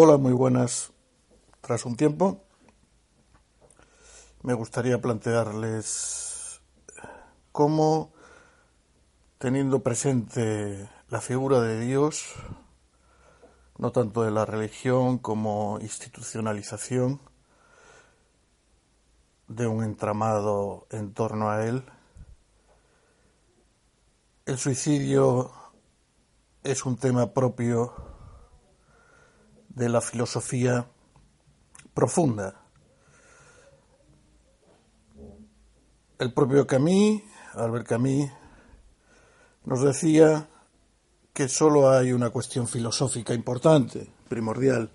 Hola, muy buenas. Tras un tiempo, me gustaría plantearles cómo, teniendo presente la figura de Dios, no tanto de la religión como institucionalización de un entramado en torno a él, el suicidio es un tema propio de la filosofía profunda. El propio Camus, Albert Camus, nos decía que solo hay una cuestión filosófica importante, primordial,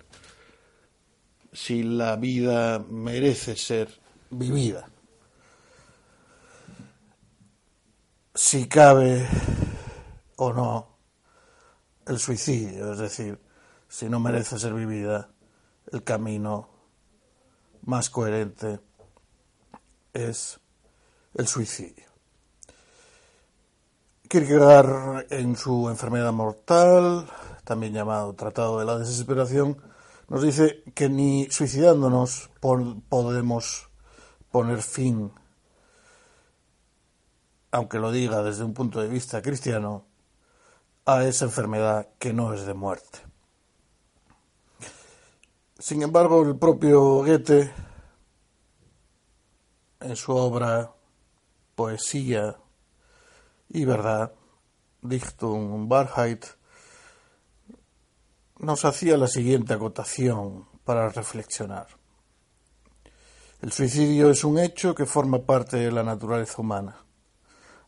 si la vida merece ser vivida. Si cabe o no el suicidio, es decir, si no merece ser vivida, el camino más coherente es el suicidio. Kierkegaard, en su enfermedad mortal, también llamado Tratado de la Desesperación, nos dice que ni suicidándonos podemos poner fin, aunque lo diga desde un punto de vista cristiano, a esa enfermedad que no es de muerte. Sin embargo, el propio Goethe, en su obra Poesía y Verdad, Dichtung Wahrheit, nos hacía la siguiente acotación para reflexionar. El suicidio es un hecho que forma parte de la naturaleza humana.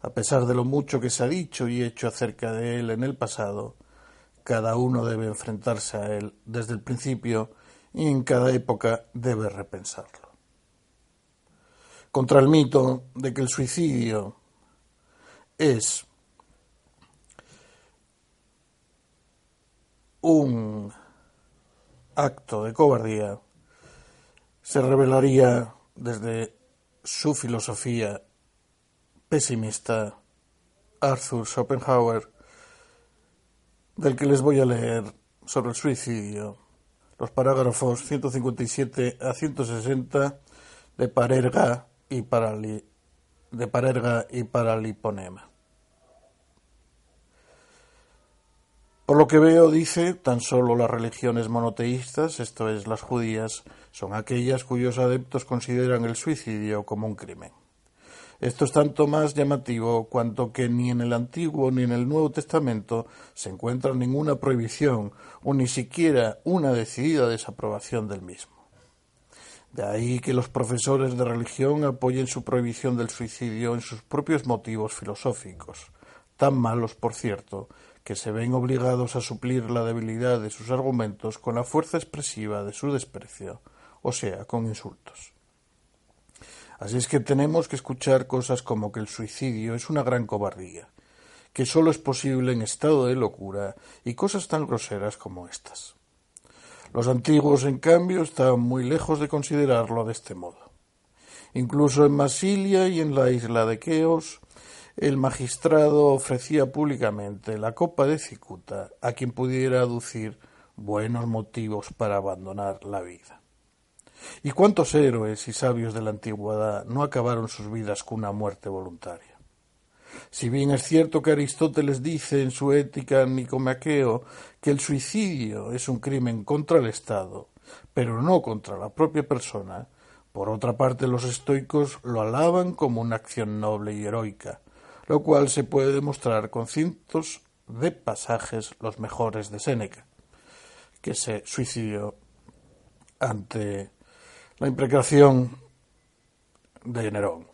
A pesar de lo mucho que se ha dicho y hecho acerca de él en el pasado, cada uno debe enfrentarse a él desde el principio y en cada época debe repensarlo. Contra el mito de que el suicidio es un acto de cobardía, se revelaría desde su filosofía pesimista Arthur Schopenhauer, del que les voy a leer sobre el suicidio los parágrafos 157 a 160 de Parerga y, Parali, de Parerga y Paraliponema. Por lo que veo, dice, tan solo las religiones monoteístas, esto es, las judías, son aquellas cuyos adeptos consideran el suicidio como un crimen. Esto es tanto más llamativo cuanto que ni en el Antiguo ni en el Nuevo Testamento se encuentra ninguna prohibición o ni siquiera una decidida desaprobación del mismo. De ahí que los profesores de religión apoyen su prohibición del suicidio en sus propios motivos filosóficos, tan malos, por cierto, que se ven obligados a suplir la debilidad de sus argumentos con la fuerza expresiva de su desprecio, o sea, con insultos. Así es que tenemos que escuchar cosas como que el suicidio es una gran cobardía, que solo es posible en estado de locura y cosas tan groseras como estas. Los antiguos, en cambio, estaban muy lejos de considerarlo de este modo. Incluso en Masilia y en la isla de Queos, el magistrado ofrecía públicamente la copa de cicuta a quien pudiera aducir buenos motivos para abandonar la vida. ¿Y cuántos héroes y sabios de la antigüedad no acabaron sus vidas con una muerte voluntaria? Si bien es cierto que Aristóteles dice en su Ética Nicomaqueo que el suicidio es un crimen contra el Estado, pero no contra la propia persona, por otra parte los estoicos lo alaban como una acción noble y heroica, lo cual se puede demostrar con cientos de pasajes los mejores de Séneca, que se suicidió ante la imprecación de Nerón.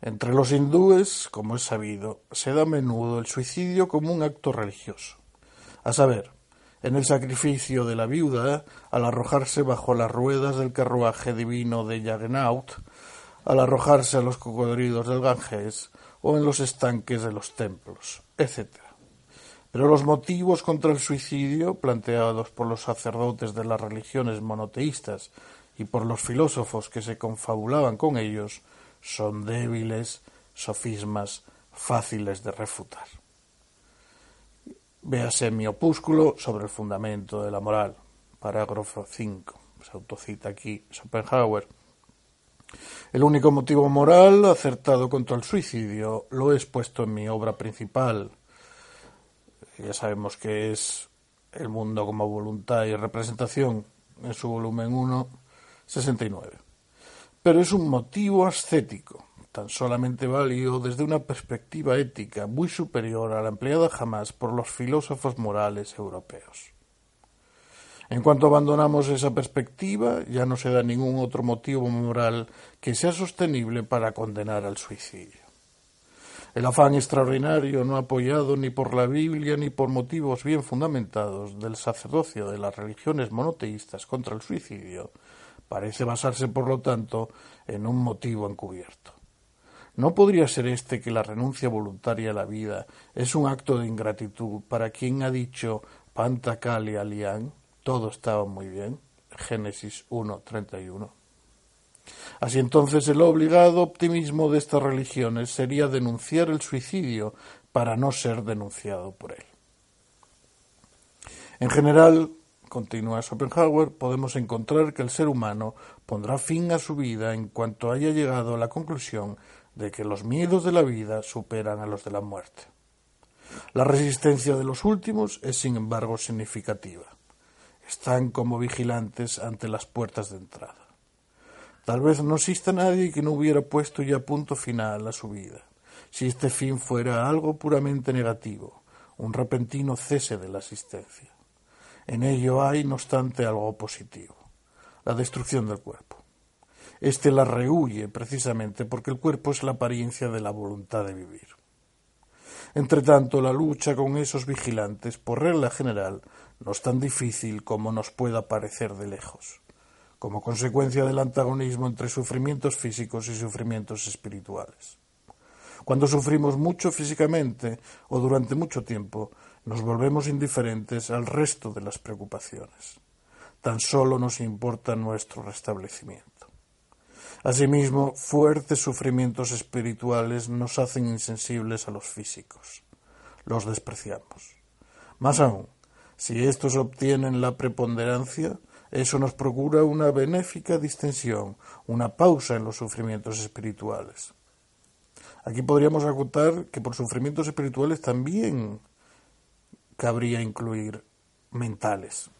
Entre los hindúes, como es sabido, se da a menudo el suicidio como un acto religioso, a saber, en el sacrificio de la viuda al arrojarse bajo las ruedas del carruaje divino de Jagannath, al arrojarse a los cocodrilos del Ganges o en los estanques de los templos, etc. Pero los motivos contra el suicidio, planteados por los sacerdotes de las religiones monoteístas y por los filósofos que se confabulaban con ellos, son débiles sofismas fáciles de refutar. Véase mi opúsculo sobre el fundamento de la moral, parágrafo 5. Se autocita aquí Schopenhauer. El único motivo moral acertado contra el suicidio lo he expuesto en mi obra principal. Ya sabemos que es El mundo como voluntad y representación en su volumen 1, 69. Pero es un motivo ascético, tan solamente válido desde una perspectiva ética muy superior a la empleada jamás por los filósofos morales europeos. En cuanto abandonamos esa perspectiva, ya no se da ningún otro motivo moral que sea sostenible para condenar al suicidio. El afán extraordinario, no apoyado ni por la Biblia ni por motivos bien fundamentados del sacerdocio de las religiones monoteístas contra el suicidio, parece basarse, por lo tanto, en un motivo encubierto. ¿No podría ser este que la renuncia voluntaria a la vida es un acto de ingratitud para quien ha dicho Panta Kali Alian? todo estaba muy bien. Génesis 1.31. Así entonces el obligado optimismo de estas religiones sería denunciar el suicidio para no ser denunciado por él. En general, continúa Schopenhauer, podemos encontrar que el ser humano pondrá fin a su vida en cuanto haya llegado a la conclusión de que los miedos de la vida superan a los de la muerte. La resistencia de los últimos es, sin embargo, significativa están como vigilantes ante las puertas de entrada. Tal vez no exista nadie que no hubiera puesto ya punto final a su vida, si este fin fuera algo puramente negativo, un repentino cese de la existencia. En ello hay, no obstante, algo positivo, la destrucción del cuerpo. Este la rehuye precisamente porque el cuerpo es la apariencia de la voluntad de vivir. Entretanto, la lucha con esos vigilantes, por regla general, no es tan difícil como nos pueda parecer de lejos, como consecuencia del antagonismo entre sufrimientos físicos y sufrimientos espirituales. Cuando sufrimos mucho físicamente o durante mucho tiempo, nos volvemos indiferentes al resto de las preocupaciones. Tan solo nos importa nuestro restablecimiento. Asimismo, fuertes sufrimientos espirituales nos hacen insensibles a los físicos. Los despreciamos. Más aún, si estos obtienen la preponderancia, eso nos procura una benéfica distensión, una pausa en los sufrimientos espirituales. Aquí podríamos acotar que por sufrimientos espirituales también cabría incluir mentales.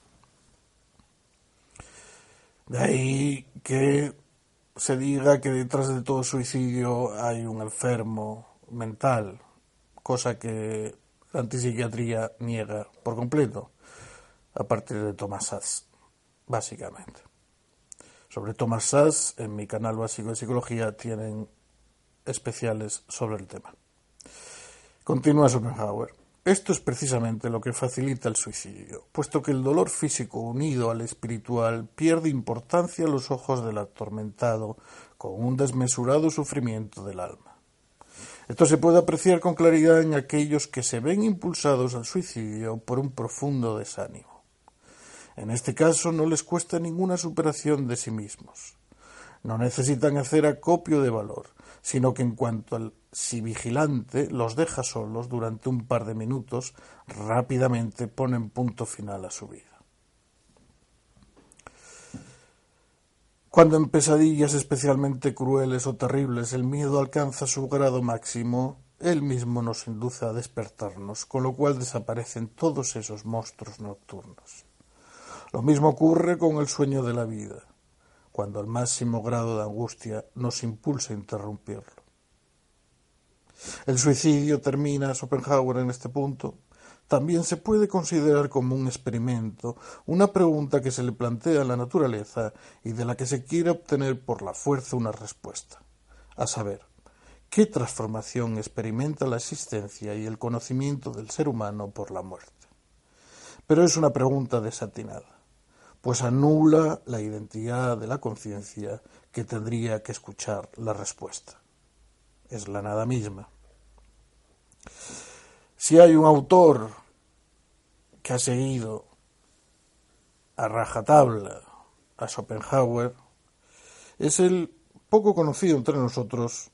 De ahí que se diga que detrás de todo suicidio hay un enfermo mental, cosa que la antipsiquiatría niega por completo, a partir de Thomas Sass, básicamente. Sobre Thomas Sass, en mi canal básico de psicología tienen especiales sobre el tema. Continúa Schopenhauer. Esto es precisamente lo que facilita el suicidio, puesto que el dolor físico unido al espiritual pierde importancia a los ojos del atormentado con un desmesurado sufrimiento del alma. Esto se puede apreciar con claridad en aquellos que se ven impulsados al suicidio por un profundo desánimo. En este caso no les cuesta ninguna superación de sí mismos. No necesitan hacer acopio de valor, sino que en cuanto al si vigilante los deja solos durante un par de minutos, rápidamente ponen punto final a su vida. Cuando en pesadillas especialmente crueles o terribles el miedo alcanza su grado máximo, él mismo nos induce a despertarnos, con lo cual desaparecen todos esos monstruos nocturnos. Lo mismo ocurre con el sueño de la vida, cuando el máximo grado de angustia nos impulsa a interrumpirlo. El suicidio termina Schopenhauer en este punto también se puede considerar como un experimento, una pregunta que se le plantea a la naturaleza y de la que se quiere obtener por la fuerza una respuesta, a saber, ¿qué transformación experimenta la existencia y el conocimiento del ser humano por la muerte? Pero es una pregunta desatinada, pues anula la identidad de la conciencia que tendría que escuchar la respuesta. Es la nada misma. Si hay un autor que ha seguido a rajatabla a Schopenhauer, es el poco conocido entre nosotros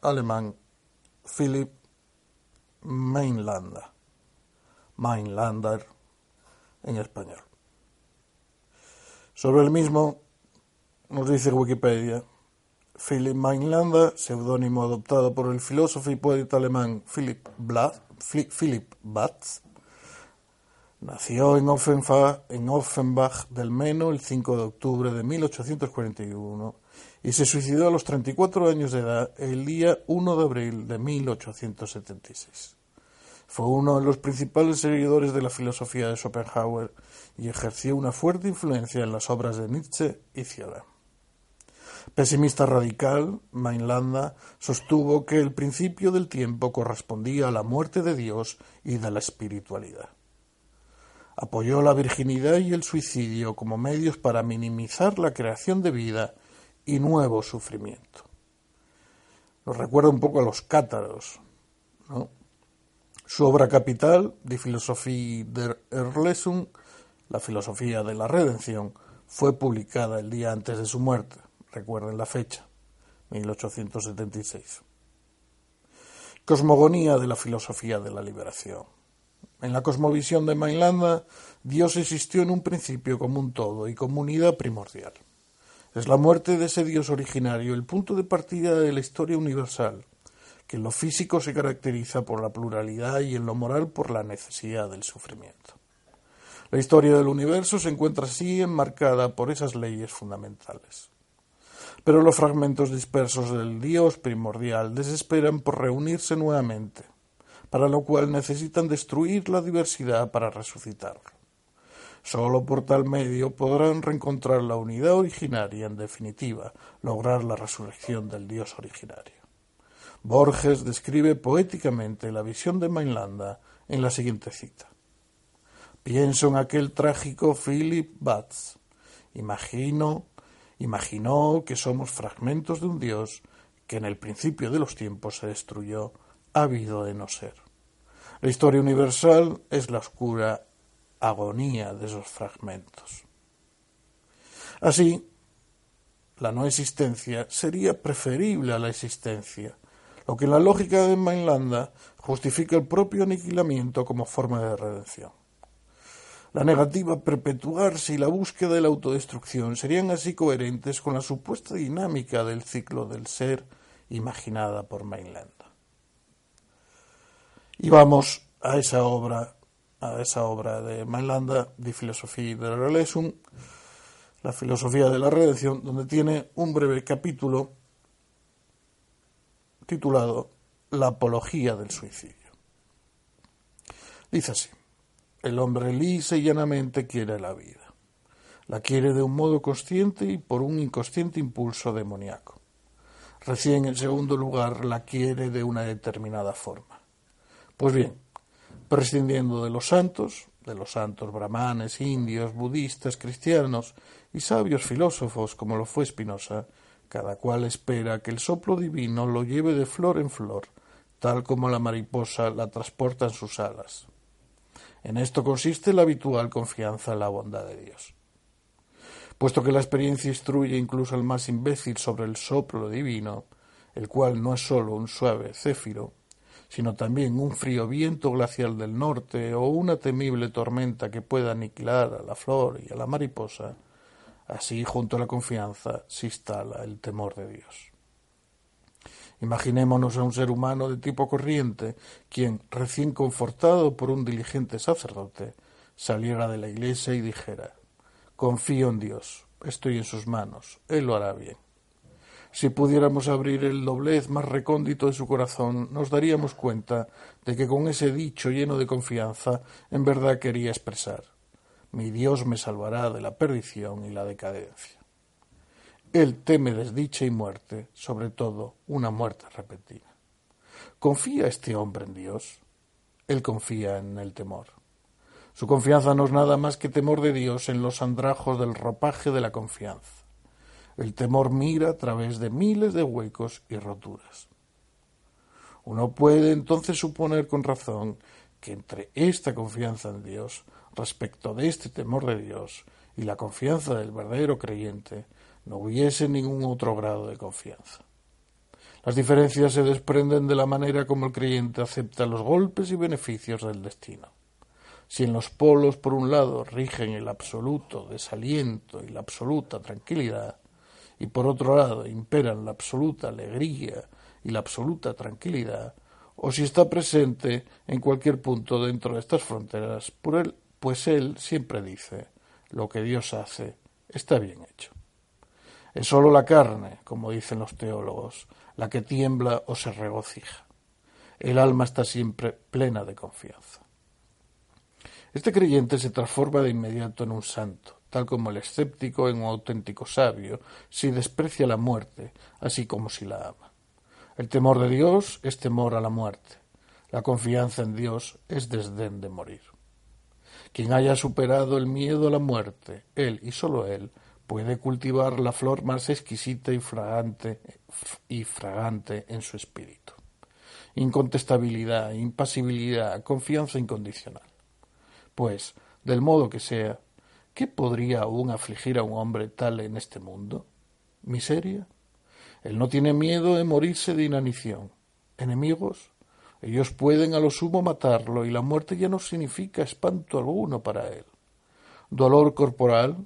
alemán Philipp Mainlander, Mainlander en español. Sobre el mismo nos dice Wikipedia, Philip Mainlander, seudónimo adoptado por el filósofo y poeta alemán Philip, Philip Batz, nació en Offenbach, en Offenbach del Meno el 5 de octubre de 1841 y se suicidó a los 34 años de edad el día 1 de abril de 1876. Fue uno de los principales seguidores de la filosofía de Schopenhauer y ejerció una fuerte influencia en las obras de Nietzsche y Cioran. Pesimista radical, Mainlanda sostuvo que el principio del tiempo correspondía a la muerte de Dios y de la espiritualidad. Apoyó la virginidad y el suicidio como medios para minimizar la creación de vida y nuevo sufrimiento. Nos recuerda un poco a los cátaros. Su obra capital, Die Philosophie der Erlösung, la filosofía de la redención, fue publicada el día antes de su muerte. Recuerden la fecha, 1876. Cosmogonía de la filosofía de la liberación. En la cosmovisión de Mainlanda, Dios existió en un principio como un todo y como unidad primordial. Es la muerte de ese Dios originario el punto de partida de la historia universal, que en lo físico se caracteriza por la pluralidad y en lo moral por la necesidad del sufrimiento. La historia del universo se encuentra así enmarcada por esas leyes fundamentales. Pero los fragmentos dispersos del Dios primordial desesperan por reunirse nuevamente, para lo cual necesitan destruir la diversidad para resucitarlo. Solo por tal medio podrán reencontrar la unidad originaria, en definitiva, lograr la resurrección del Dios originario. Borges describe poéticamente la visión de Mainlanda en la siguiente cita. Pienso en aquel trágico Philip Batz. Imagino, imaginó que somos fragmentos de un Dios que en el principio de los tiempos se destruyó, habido de no ser. La historia universal es la oscura agonía de esos fragmentos. Así, la no existencia sería preferible a la existencia, lo que en la lógica de Mainlanda justifica el propio aniquilamiento como forma de redención. La negativa perpetuarse y la búsqueda de la autodestrucción serían así coherentes con la supuesta dinámica del ciclo del ser imaginada por Mainlanda. Y vamos a esa obra a esa obra de Mainlanda, de Filosofía de la la filosofía de la redención, donde tiene un breve capítulo titulado La apología del suicidio. Dice así, el hombre lisa y llanamente quiere la vida. La quiere de un modo consciente y por un inconsciente impulso demoníaco. Recién en segundo lugar la quiere de una determinada forma. Pues bien, prescindiendo de los santos, de los santos brahmanes, indios, budistas, cristianos y sabios filósofos como lo fue Spinoza, cada cual espera que el soplo divino lo lleve de flor en flor, tal como la mariposa la transporta en sus alas. En esto consiste la habitual confianza en la bondad de Dios. Puesto que la experiencia instruye incluso al más imbécil sobre el soplo divino, el cual no es sólo un suave céfiro, sino también un frío viento glacial del norte o una temible tormenta que pueda aniquilar a la flor y a la mariposa, así junto a la confianza se instala el temor de Dios. Imaginémonos a un ser humano de tipo corriente, quien, recién confortado por un diligente sacerdote, saliera de la iglesia y dijera Confío en Dios, estoy en sus manos, Él lo hará bien. Si pudiéramos abrir el doblez más recóndito de su corazón, nos daríamos cuenta de que con ese dicho lleno de confianza, en verdad quería expresar Mi Dios me salvará de la perdición y la decadencia. Él teme desdicha y muerte, sobre todo una muerte repentina. ¿Confía este hombre en Dios? Él confía en el temor. Su confianza no es nada más que temor de Dios en los andrajos del ropaje de la confianza. El temor mira a través de miles de huecos y roturas. Uno puede entonces suponer con razón que entre esta confianza en Dios, respecto de este temor de Dios, y la confianza del verdadero creyente, no hubiese ningún otro grado de confianza. Las diferencias se desprenden de la manera como el creyente acepta los golpes y beneficios del destino. Si en los polos, por un lado, rigen el absoluto desaliento y la absoluta tranquilidad, y por otro lado imperan la absoluta alegría y la absoluta tranquilidad, o si está presente en cualquier punto dentro de estas fronteras, pues él siempre dice, lo que Dios hace está bien hecho. Es sólo la carne, como dicen los teólogos, la que tiembla o se regocija. El alma está siempre plena de confianza. Este creyente se transforma de inmediato en un santo, tal como el escéptico en un auténtico sabio, si desprecia la muerte, así como si la ama. El temor de Dios es temor a la muerte. La confianza en Dios es desdén de morir. Quien haya superado el miedo a la muerte, él y sólo él, puede cultivar la flor más exquisita y fragante, y fragante en su espíritu. Incontestabilidad, impasibilidad, confianza incondicional. Pues, del modo que sea, ¿qué podría aún afligir a un hombre tal en este mundo? ¿Miseria? Él no tiene miedo de morirse de inanición. ¿Enemigos? Ellos pueden a lo sumo matarlo y la muerte ya no significa espanto alguno para él. Dolor corporal,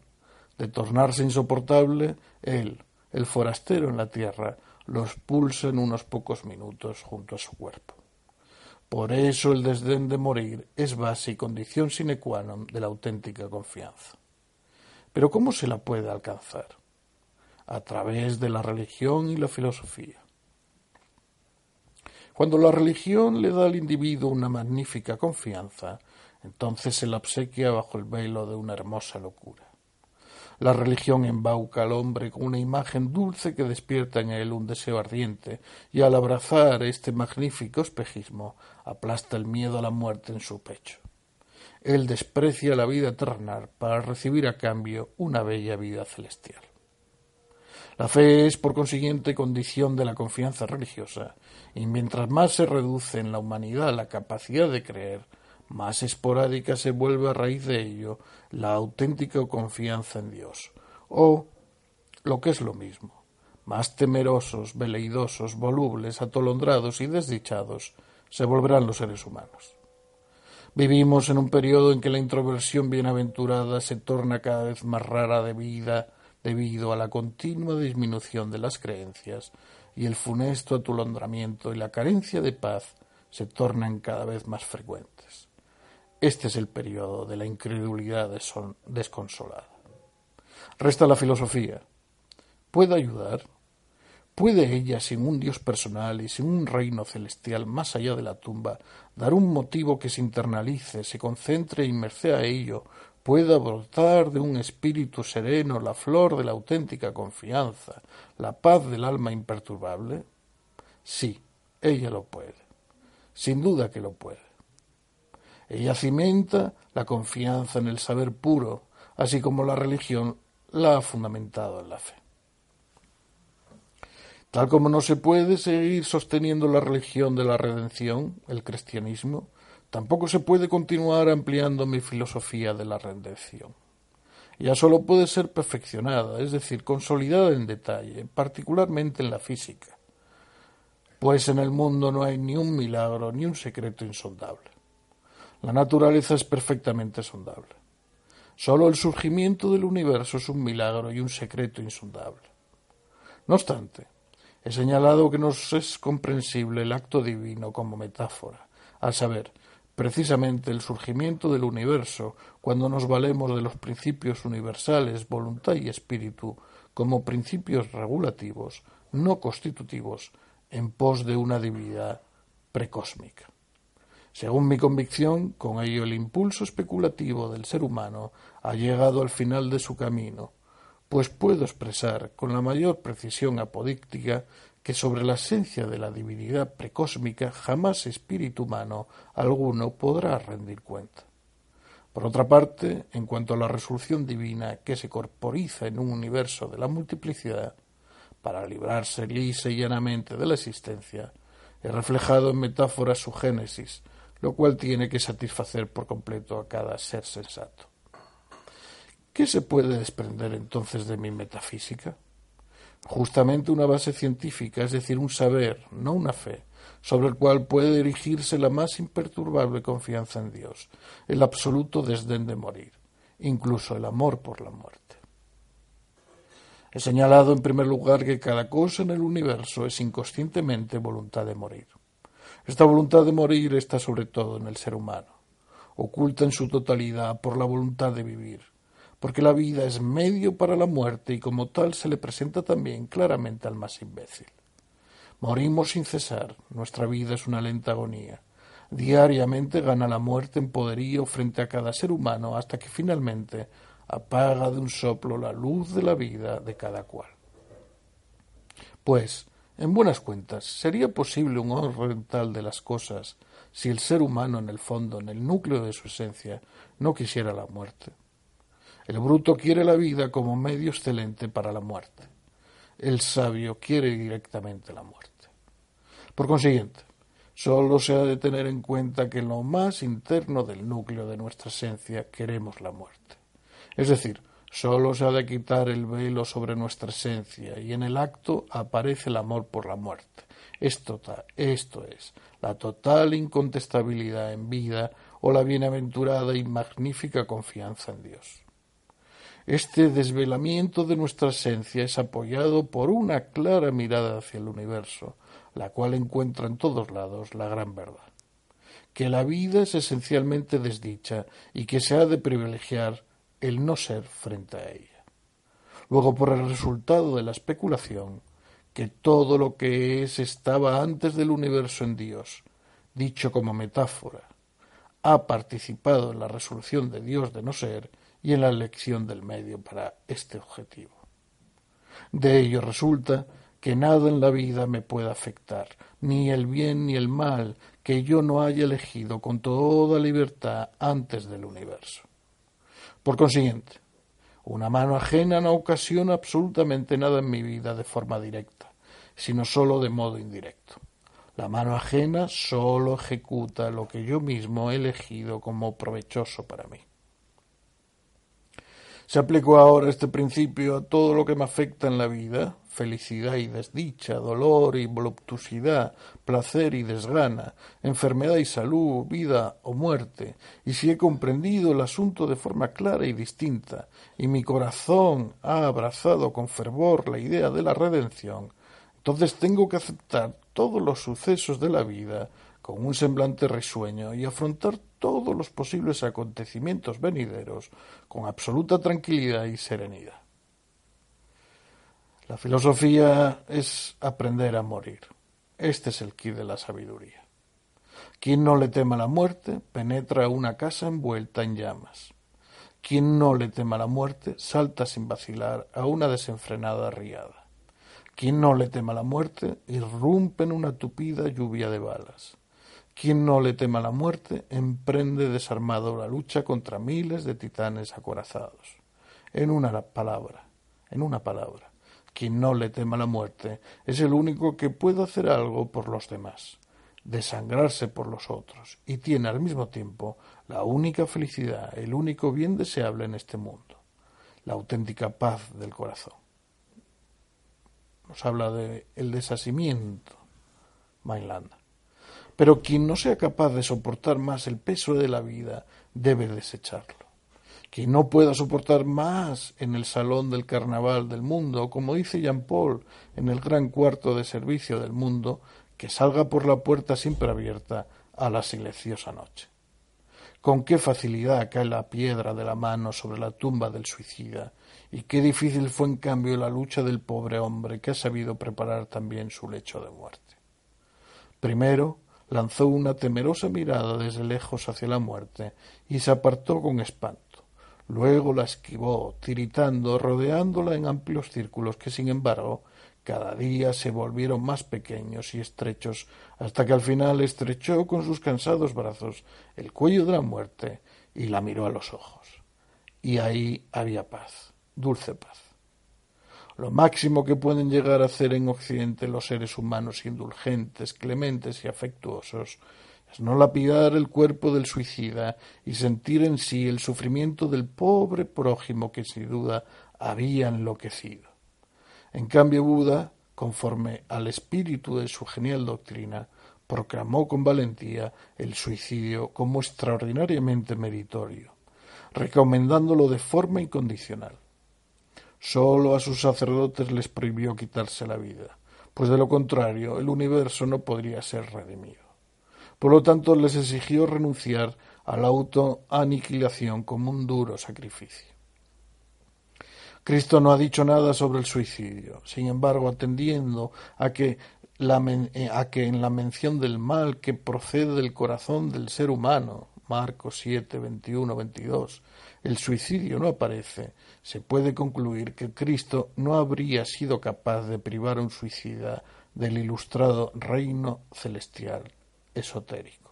de tornarse insoportable, él, el forastero en la tierra, los pulsa en unos pocos minutos junto a su cuerpo. Por eso el desdén de morir es base y condición sine qua non de la auténtica confianza. Pero ¿cómo se la puede alcanzar? A través de la religión y la filosofía. Cuando la religión le da al individuo una magnífica confianza, entonces se la obsequia bajo el velo de una hermosa locura. La religión embauca al hombre con una imagen dulce que despierta en él un deseo ardiente, y al abrazar este magnífico espejismo aplasta el miedo a la muerte en su pecho. Él desprecia la vida terrenal para recibir a cambio una bella vida celestial. La fe es, por consiguiente, condición de la confianza religiosa, y mientras más se reduce en la humanidad la capacidad de creer, más esporádica se vuelve a raíz de ello la auténtica confianza en Dios, o, lo que es lo mismo, más temerosos, veleidosos, volubles, atolondrados y desdichados se volverán los seres humanos. Vivimos en un periodo en que la introversión bienaventurada se torna cada vez más rara de vida debido a la continua disminución de las creencias y el funesto atolondramiento y la carencia de paz se tornan cada vez más frecuentes. Este es el periodo de la incredulidad desconsolada. Resta la filosofía. ¿Puede ayudar? ¿Puede ella, sin un Dios personal y sin un reino celestial más allá de la tumba, dar un motivo que se internalice, se concentre y merced a ello, pueda brotar de un espíritu sereno la flor de la auténtica confianza, la paz del alma imperturbable? Sí, ella lo puede. Sin duda que lo puede. Ella cimenta la confianza en el saber puro, así como la religión la ha fundamentado en la fe. Tal como no se puede seguir sosteniendo la religión de la redención, el cristianismo, tampoco se puede continuar ampliando mi filosofía de la redención. Ya solo puede ser perfeccionada, es decir, consolidada en detalle, particularmente en la física, pues en el mundo no hay ni un milagro ni un secreto insondable. La naturaleza es perfectamente sondable. Solo el surgimiento del universo es un milagro y un secreto insondable. No obstante, he señalado que nos es comprensible el acto divino como metáfora, al saber, precisamente el surgimiento del universo, cuando nos valemos de los principios universales, voluntad y espíritu, como principios regulativos, no constitutivos, en pos de una divinidad precósmica. Según mi convicción, con ello el impulso especulativo del ser humano ha llegado al final de su camino, pues puedo expresar con la mayor precisión apodíctica que sobre la esencia de la divinidad precósmica jamás espíritu humano alguno podrá rendir cuenta. Por otra parte, en cuanto a la resolución divina que se corporiza en un universo de la multiplicidad, para librarse lisa y llanamente de la existencia, he reflejado en metáforas su génesis, lo cual tiene que satisfacer por completo a cada ser sensato. ¿Qué se puede desprender entonces de mi metafísica? Justamente una base científica, es decir, un saber, no una fe, sobre el cual puede erigirse la más imperturbable confianza en Dios, el absoluto desdén de morir, incluso el amor por la muerte. He señalado en primer lugar que cada cosa en el universo es inconscientemente voluntad de morir. Esta voluntad de morir está sobre todo en el ser humano, oculta en su totalidad por la voluntad de vivir, porque la vida es medio para la muerte y como tal se le presenta también claramente al más imbécil. Morimos sin cesar, nuestra vida es una lenta agonía. Diariamente gana la muerte en poderío frente a cada ser humano hasta que finalmente apaga de un soplo la luz de la vida de cada cual. Pues, en buenas cuentas, ¿sería posible un orden tal de las cosas si el ser humano en el fondo, en el núcleo de su esencia, no quisiera la muerte? El bruto quiere la vida como medio excelente para la muerte. El sabio quiere directamente la muerte. Por consiguiente, sólo se ha de tener en cuenta que en lo más interno del núcleo de nuestra esencia queremos la muerte. Es decir, sólo se ha de quitar el velo sobre nuestra esencia y en el acto aparece el amor por la muerte. Esto, esto es la total incontestabilidad en vida o la bienaventurada y magnífica confianza en Dios. Este desvelamiento de nuestra esencia es apoyado por una clara mirada hacia el universo, la cual encuentra en todos lados la gran verdad que la vida es esencialmente desdicha y que se ha de privilegiar el no ser frente a ella. Luego, por el resultado de la especulación, que todo lo que es estaba antes del universo en Dios, dicho como metáfora, ha participado en la resolución de Dios de no ser y en la elección del medio para este objetivo. De ello resulta que nada en la vida me pueda afectar, ni el bien ni el mal que yo no haya elegido con toda libertad antes del universo. Por consiguiente, una mano ajena no ocasiona absolutamente nada en mi vida de forma directa, sino sólo de modo indirecto. La mano ajena sólo ejecuta lo que yo mismo he elegido como provechoso para mí. Se aplicó ahora este principio a todo lo que me afecta en la vida, felicidad y desdicha, dolor y voluptuosidad, placer y desgana, enfermedad y salud, vida o muerte, y si he comprendido el asunto de forma clara y distinta, y mi corazón ha abrazado con fervor la idea de la redención, entonces tengo que aceptar todos los sucesos de la vida con un semblante risueño y afrontar todos los posibles acontecimientos venideros con absoluta tranquilidad y serenidad. La filosofía es aprender a morir. Este es el quid de la sabiduría. Quien no le tema la muerte penetra una casa envuelta en llamas. Quien no le tema la muerte salta sin vacilar a una desenfrenada riada. Quien no le tema la muerte irrumpe en una tupida lluvia de balas. Quien no le tema la muerte emprende desarmado la lucha contra miles de titanes acorazados. En una palabra, en una palabra, quien no le tema la muerte es el único que puede hacer algo por los demás, desangrarse por los otros, y tiene al mismo tiempo la única felicidad, el único bien deseable en este mundo, la auténtica paz del corazón. Nos habla de desasimiento, Mainland. Pero quien no sea capaz de soportar más el peso de la vida debe desecharlo que no pueda soportar más en el salón del carnaval del mundo, como dice Jean Paul en el gran cuarto de servicio del mundo, que salga por la puerta siempre abierta a la silenciosa noche. Con qué facilidad cae la piedra de la mano sobre la tumba del suicida, y qué difícil fue en cambio la lucha del pobre hombre que ha sabido preparar también su lecho de muerte. Primero lanzó una temerosa mirada desde lejos hacia la muerte y se apartó con espanto Luego la esquivó, tiritando, rodeándola en amplios círculos que, sin embargo, cada día se volvieron más pequeños y estrechos, hasta que al final estrechó con sus cansados brazos el cuello de la muerte y la miró a los ojos. Y ahí había paz, dulce paz. Lo máximo que pueden llegar a hacer en Occidente los seres humanos indulgentes, clementes y afectuosos es no lapidar el cuerpo del suicida y sentir en sí el sufrimiento del pobre prójimo que sin duda había enloquecido. En cambio Buda, conforme al espíritu de su genial doctrina, proclamó con valentía el suicidio como extraordinariamente meritorio, recomendándolo de forma incondicional. Sólo a sus sacerdotes les prohibió quitarse la vida, pues de lo contrario el universo no podría ser redimido. Por lo tanto, les exigió renunciar a la autoaniquilación como un duro sacrificio. Cristo no ha dicho nada sobre el suicidio. Sin embargo, atendiendo a que, eh, a que en la mención del mal que procede del corazón del ser humano, Marcos 7, 21, 22, el suicidio no aparece, se puede concluir que Cristo no habría sido capaz de privar a un suicida del ilustrado reino celestial esotérico.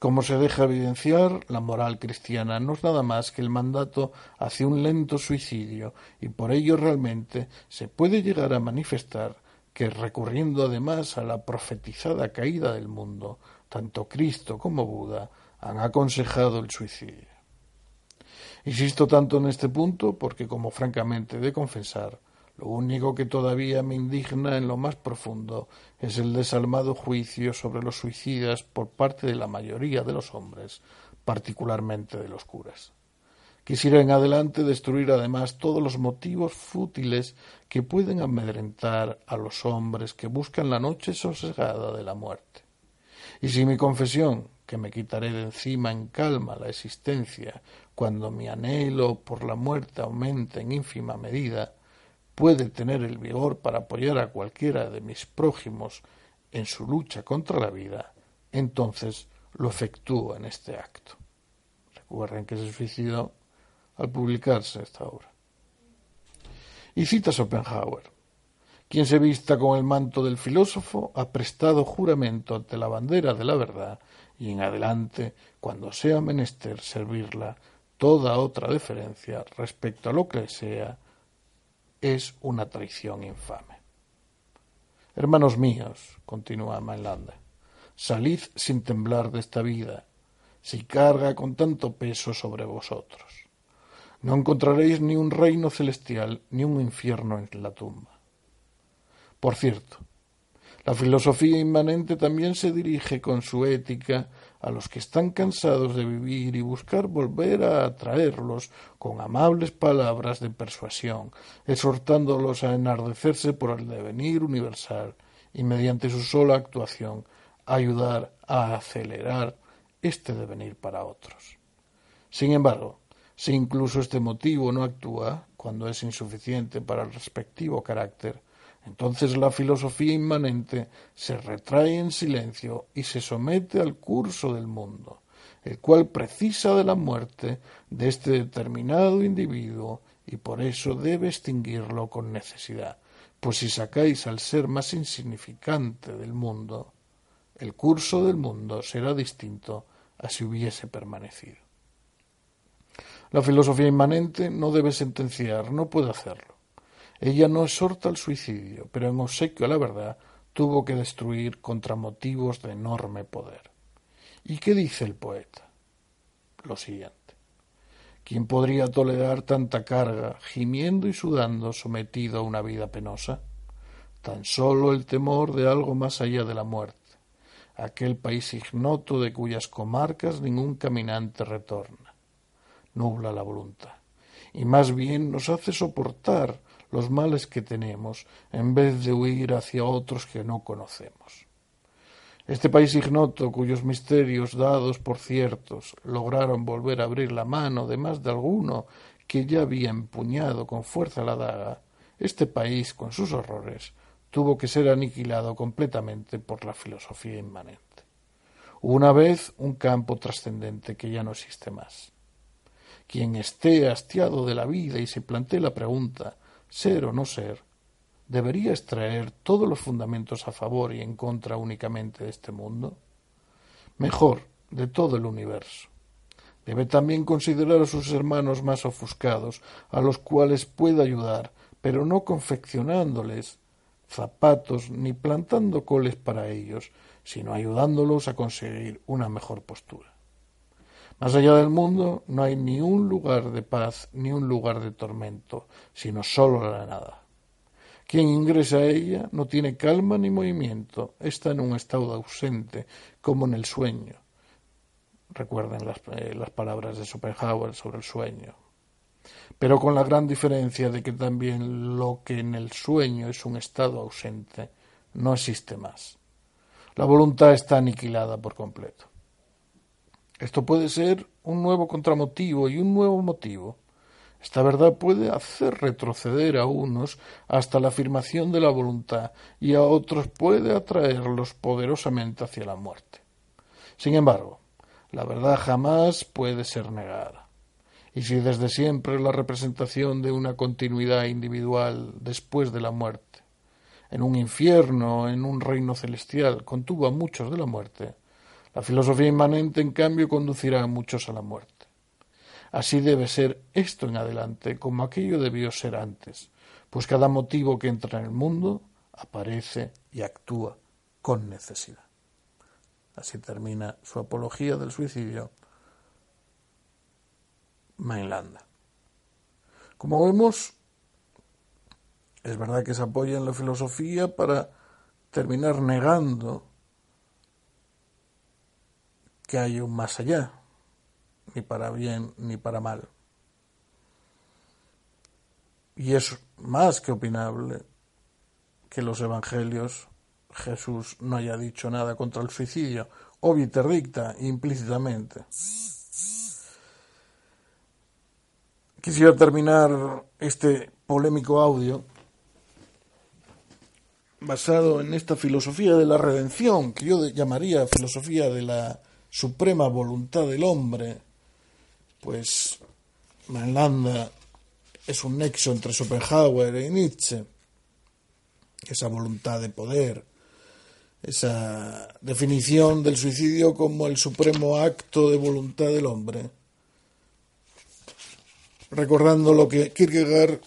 Como se deja evidenciar, la moral cristiana no es nada más que el mandato hacia un lento suicidio y por ello realmente se puede llegar a manifestar que recurriendo además a la profetizada caída del mundo, tanto Cristo como Buda han aconsejado el suicidio. Insisto tanto en este punto porque, como francamente de confesar, lo único que todavía me indigna en lo más profundo es el desalmado juicio sobre los suicidas por parte de la mayoría de los hombres, particularmente de los curas. Quisiera en adelante destruir además todos los motivos fútiles que pueden amedrentar a los hombres que buscan la noche sosegada de la muerte. Y si mi confesión, que me quitaré de encima en calma la existencia cuando mi anhelo por la muerte aumenta en ínfima medida, puede tener el vigor para apoyar a cualquiera de mis prójimos en su lucha contra la vida, entonces lo efectúo en este acto. Recuerden que se suicidó al publicarse esta obra. Y cita Schopenhauer. Quien se vista con el manto del filósofo ha prestado juramento ante la bandera de la verdad y en adelante, cuando sea menester servirla, toda otra deferencia respecto a lo que sea es una traición infame. Hermanos míos, continúa Mainlander, salid sin temblar de esta vida, si carga con tanto peso sobre vosotros. No encontraréis ni un reino celestial ni un infierno en la tumba. Por cierto, la filosofía inmanente también se dirige con su ética a los que están cansados de vivir y buscar volver a atraerlos con amables palabras de persuasión, exhortándolos a enardecerse por el devenir universal y mediante su sola actuación ayudar a acelerar este devenir para otros. Sin embargo, si incluso este motivo no actúa, cuando es insuficiente para el respectivo carácter, entonces la filosofía inmanente se retrae en silencio y se somete al curso del mundo, el cual precisa de la muerte de este determinado individuo y por eso debe extinguirlo con necesidad, pues si sacáis al ser más insignificante del mundo, el curso del mundo será distinto a si hubiese permanecido. La filosofía inmanente no debe sentenciar, no puede hacerlo. Ella no exhorta al suicidio, pero en obsequio a la verdad tuvo que destruir contra motivos de enorme poder. ¿Y qué dice el poeta? Lo siguiente. ¿Quién podría tolerar tanta carga, gimiendo y sudando, sometido a una vida penosa? Tan solo el temor de algo más allá de la muerte, aquel país ignoto de cuyas comarcas ningún caminante retorna, nubla la voluntad, y más bien nos hace soportar los males que tenemos en vez de huir hacia otros que no conocemos. Este país ignoto, cuyos misterios dados por ciertos lograron volver a abrir la mano de más de alguno que ya había empuñado con fuerza la daga, este país, con sus horrores, tuvo que ser aniquilado completamente por la filosofía inmanente. Una vez un campo trascendente que ya no existe más. Quien esté hastiado de la vida y se plantee la pregunta ser o no ser, ¿debería extraer todos los fundamentos a favor y en contra únicamente de este mundo? Mejor, de todo el universo. Debe también considerar a sus hermanos más ofuscados, a los cuales puede ayudar, pero no confeccionándoles zapatos ni plantando coles para ellos, sino ayudándolos a conseguir una mejor postura. Más allá del mundo no hay ni un lugar de paz ni un lugar de tormento, sino sólo la nada. Quien ingresa a ella no tiene calma ni movimiento, está en un estado ausente, como en el sueño. Recuerden las, eh, las palabras de Schopenhauer sobre el sueño. Pero con la gran diferencia de que también lo que en el sueño es un estado ausente no existe más. La voluntad está aniquilada por completo. Esto puede ser un nuevo contramotivo y un nuevo motivo. Esta verdad puede hacer retroceder a unos hasta la afirmación de la voluntad y a otros puede atraerlos poderosamente hacia la muerte. Sin embargo, la verdad jamás puede ser negada. Y si desde siempre la representación de una continuidad individual después de la muerte, en un infierno, en un reino celestial, contuvo a muchos de la muerte, la filosofía inmanente, en cambio, conducirá a muchos a la muerte. Así debe ser esto en adelante, como aquello debió ser antes, pues cada motivo que entra en el mundo aparece y actúa con necesidad. Así termina su apología del suicidio Mainlanda. Como vemos, es verdad que se apoya en la filosofía para terminar negando que hay un más allá, ni para bien ni para mal. Y es más que opinable que los evangelios Jesús no haya dicho nada contra el suicidio, o interdicta implícitamente. Quisiera terminar este polémico audio basado en esta filosofía de la redención, que yo llamaría filosofía de la suprema voluntad del hombre, pues Manlanda es un nexo entre Schopenhauer y Nietzsche, esa voluntad de poder, esa definición del suicidio como el supremo acto de voluntad del hombre, recordando lo que Kierkegaard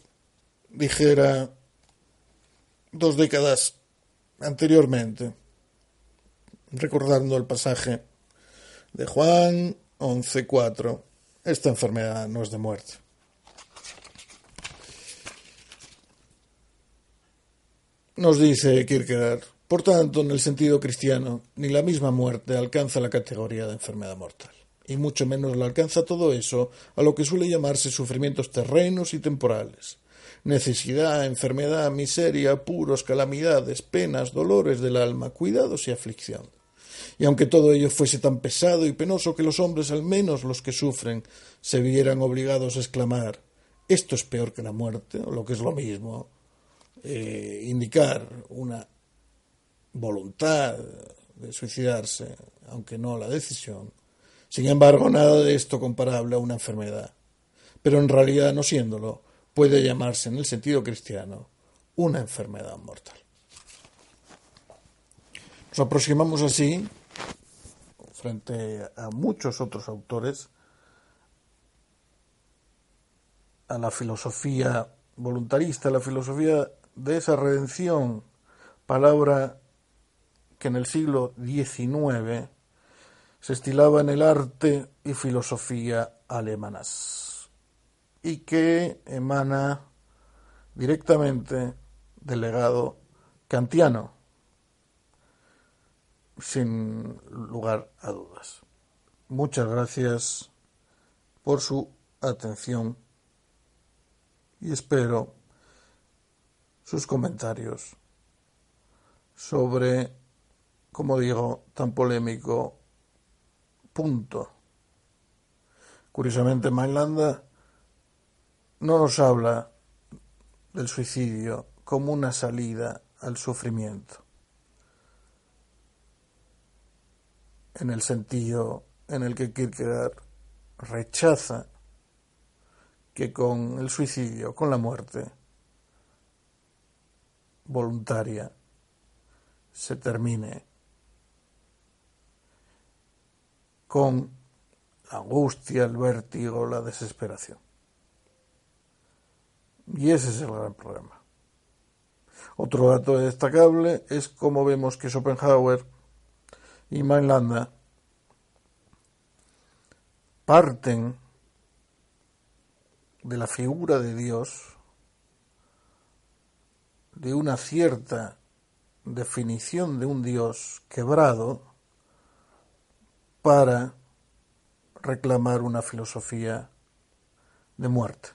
dijera dos décadas anteriormente, recordando el pasaje de Juan 11.4, esta enfermedad no es de muerte. Nos dice Kierkegaard, por tanto, en el sentido cristiano, ni la misma muerte alcanza la categoría de enfermedad mortal, y mucho menos la alcanza todo eso a lo que suele llamarse sufrimientos terrenos y temporales. Necesidad, enfermedad, miseria, apuros, calamidades, penas, dolores del alma, cuidados y aflicción y aunque todo ello fuese tan pesado y penoso que los hombres, al menos los que sufren, se vieran obligados a exclamar esto es peor que la muerte, o lo que es lo mismo, eh, indicar una voluntad de suicidarse, aunque no la decisión. Sin embargo, nada de esto comparable a una enfermedad. Pero en realidad, no siéndolo, puede llamarse en el sentido cristiano una enfermedad mortal. Nos aproximamos así frente a muchos otros autores, a la filosofía voluntarista, a la filosofía de esa redención, palabra que en el siglo XIX se estilaba en el arte y filosofía alemanas y que emana directamente del legado kantiano sin lugar a dudas. Muchas gracias por su atención y espero sus comentarios sobre, como digo, tan polémico punto. Curiosamente, Mainlanda no nos habla del suicidio como una salida al sufrimiento. En el sentido en el que Kierkegaard rechaza que con el suicidio, con la muerte voluntaria, se termine con la angustia, el vértigo, la desesperación. Y ese es el gran problema. Otro dato destacable es cómo vemos que Schopenhauer y Mainlanda parten de la figura de Dios, de una cierta definición de un Dios quebrado para reclamar una filosofía de muerte.